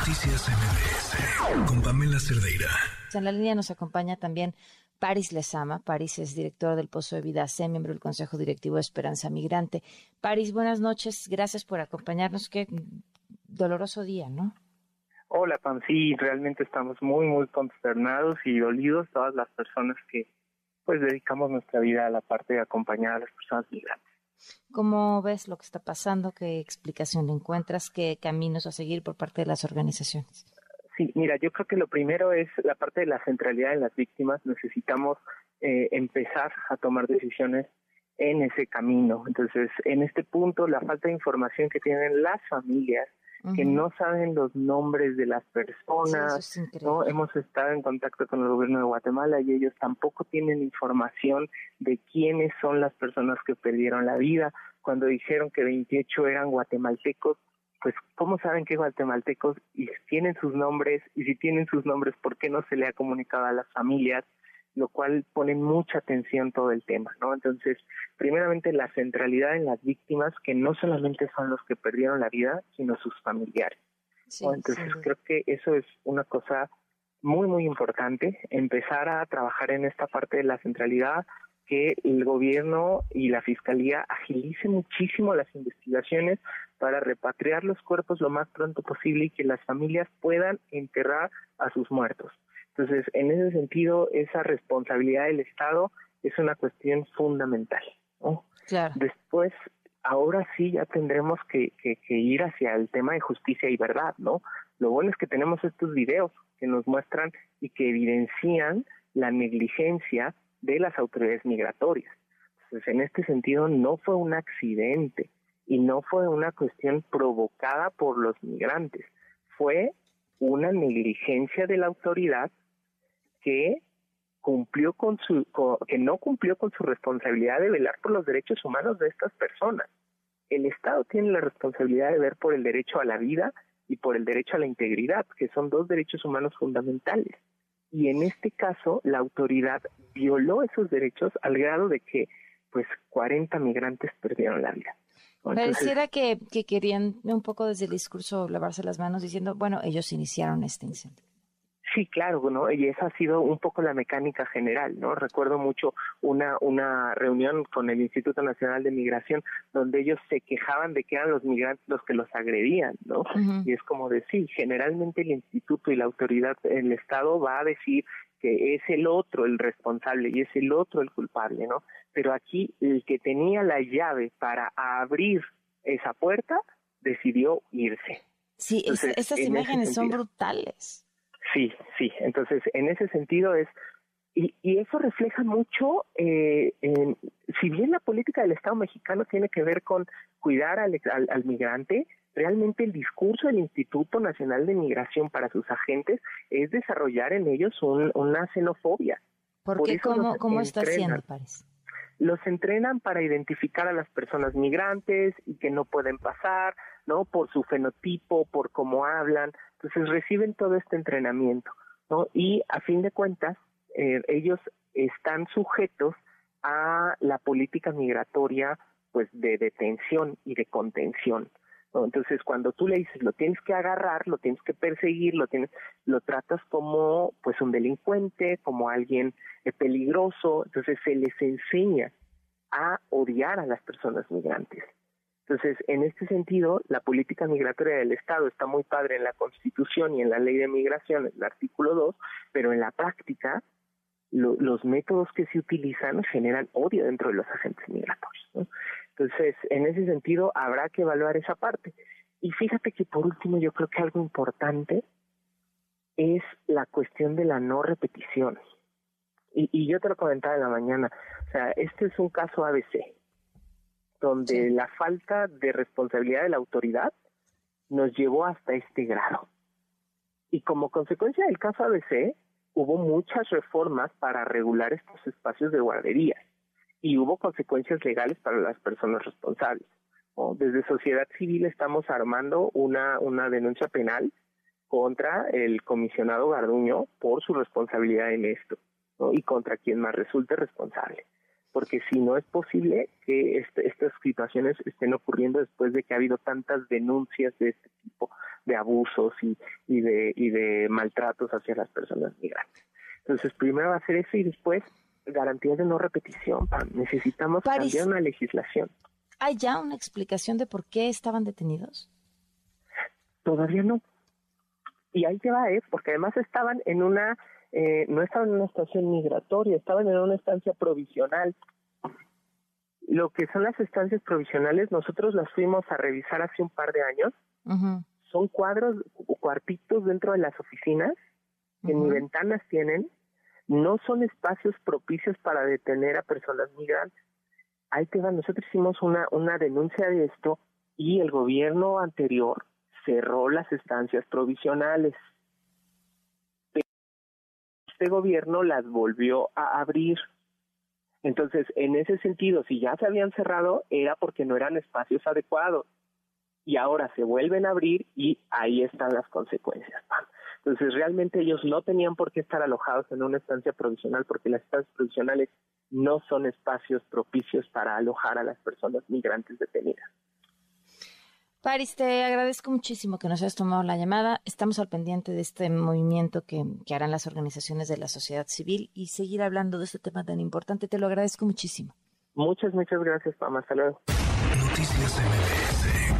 Noticias MBS con Pamela Cerdeira. En la línea nos acompaña también Paris Lezama. Paris es director del Pozo de Vida C, miembro del Consejo Directivo de Esperanza Migrante. Paris, buenas noches. Gracias por acompañarnos. Qué doloroso día, ¿no? Hola, Pam. Sí, realmente estamos muy, muy consternados y dolidos todas las personas que pues dedicamos nuestra vida a la parte de acompañar a las personas migrantes. ¿Cómo ves lo que está pasando? ¿Qué explicación encuentras? ¿Qué caminos a seguir por parte de las organizaciones? Sí, mira, yo creo que lo primero es la parte de la centralidad en las víctimas. Necesitamos eh, empezar a tomar decisiones en ese camino. Entonces, en este punto, la falta de información que tienen las familias que no saben los nombres de las personas, no hemos estado en contacto con el gobierno de Guatemala y ellos tampoco tienen información de quiénes son las personas que perdieron la vida. Cuando dijeron que 28 eran guatemaltecos, pues cómo saben que guatemaltecos y tienen sus nombres y si tienen sus nombres, ¿por qué no se le ha comunicado a las familias? Lo cual pone mucha atención todo el tema, ¿no? Entonces, primeramente la centralidad en las víctimas, que no solamente son los que perdieron la vida, sino sus familiares. Entonces, creo que eso es una cosa muy, muy importante, empezar a trabajar en esta parte de la centralidad, que el gobierno y la fiscalía agilicen muchísimo las investigaciones para repatriar los cuerpos lo más pronto posible y que las familias puedan enterrar a sus muertos. Entonces, en ese sentido, esa responsabilidad del Estado es una cuestión fundamental. Después, ahora sí ya tendremos que, ir hacia el tema de justicia y verdad, ¿no? Lo bueno es que tenemos estos videos que nos muestran y que evidencian la negligencia de las autoridades migratorias. Entonces, en este sentido, no fue un accidente y no fue una cuestión provocada por los migrantes, fue una negligencia de la autoridad que cumplió con su que no cumplió con su responsabilidad de velar por los derechos humanos de estas personas. El Estado tiene la responsabilidad de ver por el derecho a la vida y por el derecho a la integridad, que son dos derechos humanos fundamentales. Y en este caso, la autoridad violó esos derechos al grado de que pues 40 migrantes perdieron la vida. Pareciera que, que querían un poco desde el discurso lavarse las manos diciendo, bueno, ellos iniciaron este incendio. Sí, claro, ¿no? Y esa ha sido un poco la mecánica general, ¿no? Recuerdo mucho una, una reunión con el Instituto Nacional de Migración donde ellos se quejaban de que eran los migrantes los que los agredían, ¿no? Y es como decir, generalmente el instituto y la autoridad, el Estado va a decir que es el otro el responsable y es el otro el culpable, ¿no? Pero aquí el que tenía la llave para abrir esa puerta decidió irse. Sí, esas imágenes son brutales. Sí, sí. Entonces, en ese sentido es y, y eso refleja mucho, eh, en, si bien la política del Estado mexicano tiene que ver con cuidar al, al, migrante, realmente el discurso del Instituto Nacional de Migración para sus agentes es desarrollar en ellos una xenofobia. ¿Por, qué? ¿Cómo, ¿Cómo está haciendo, parece? Los entrenan para identificar a las personas migrantes y que no pueden pasar, ¿no? Por su fenotipo, por cómo hablan. Entonces reciben todo este entrenamiento, ¿no? Y a fin de cuentas, eh, ellos están sujetos a la política migratoria, pues, de detención y de contención. Entonces, cuando tú le dices, lo tienes que agarrar, lo tienes que perseguir, lo tienes, lo tratas como, pues, un delincuente, como alguien eh, peligroso. Entonces, se les enseña a odiar a las personas migrantes. Entonces, en este sentido, la política migratoria del Estado está muy padre en la Constitución y en la Ley de Migración, el artículo 2, pero en la práctica los métodos que se utilizan generan odio dentro de los agentes migratorios. Entonces, en ese sentido, habrá que evaluar esa parte. Y fíjate que por último, yo creo que algo importante es la cuestión de la no repetición. Y, y yo te lo comentaba en la mañana, o sea, este es un caso ABC donde la falta de responsabilidad de la autoridad nos llevó hasta este grado. Y como consecuencia del caso ABC, hubo muchas reformas para regular estos espacios de guarderías y hubo consecuencias legales para las personas responsables. Desde sociedad civil estamos armando una, una denuncia penal contra el comisionado Garduño por su responsabilidad en esto y contra quien más resulte responsable. porque si no es posible que este, estas situaciones estén ocurriendo después de que ha habido tantas denuncias de este tipo de abusos y, y, de, y de maltratos hacia las personas migrantes. Entonces, primero va a ser eso y después garantías de no repetición. Necesitamos cambiar una legislación. ¿Hay ya una explicación de por qué estaban detenidos? Todavía no. Y ahí te va, ¿eh? porque además estaban en una eh, no estaban en una estación migratoria, estaban en una estancia provisional. Lo que son las estancias provisionales, nosotros las fuimos a revisar hace un par de años. Son cuadros o cuartitos dentro de las oficinas que ni ventanas tienen. No son espacios propicios para detener a personas migrantes. Ahí te va, nosotros hicimos una, una denuncia de esto y el gobierno anterior cerró las estancias provisionales este gobierno las volvió a abrir. Entonces, en ese sentido, si ya se habían cerrado, era porque no eran espacios adecuados. Y ahora se vuelven a abrir y ahí están las consecuencias. Entonces, realmente ellos no tenían por qué estar alojados en una estancia provisional porque las estancias provisionales no son espacios propicios para alojar a las personas migrantes detenidas. Paris, te agradezco muchísimo que nos hayas tomado la llamada. Estamos al pendiente de este movimiento que, harán las organizaciones de la sociedad civil y seguir hablando de este tema tan importante. Te lo agradezco muchísimo. Muchas, muchas gracias, Pam. Hasta luego. Noticias MBS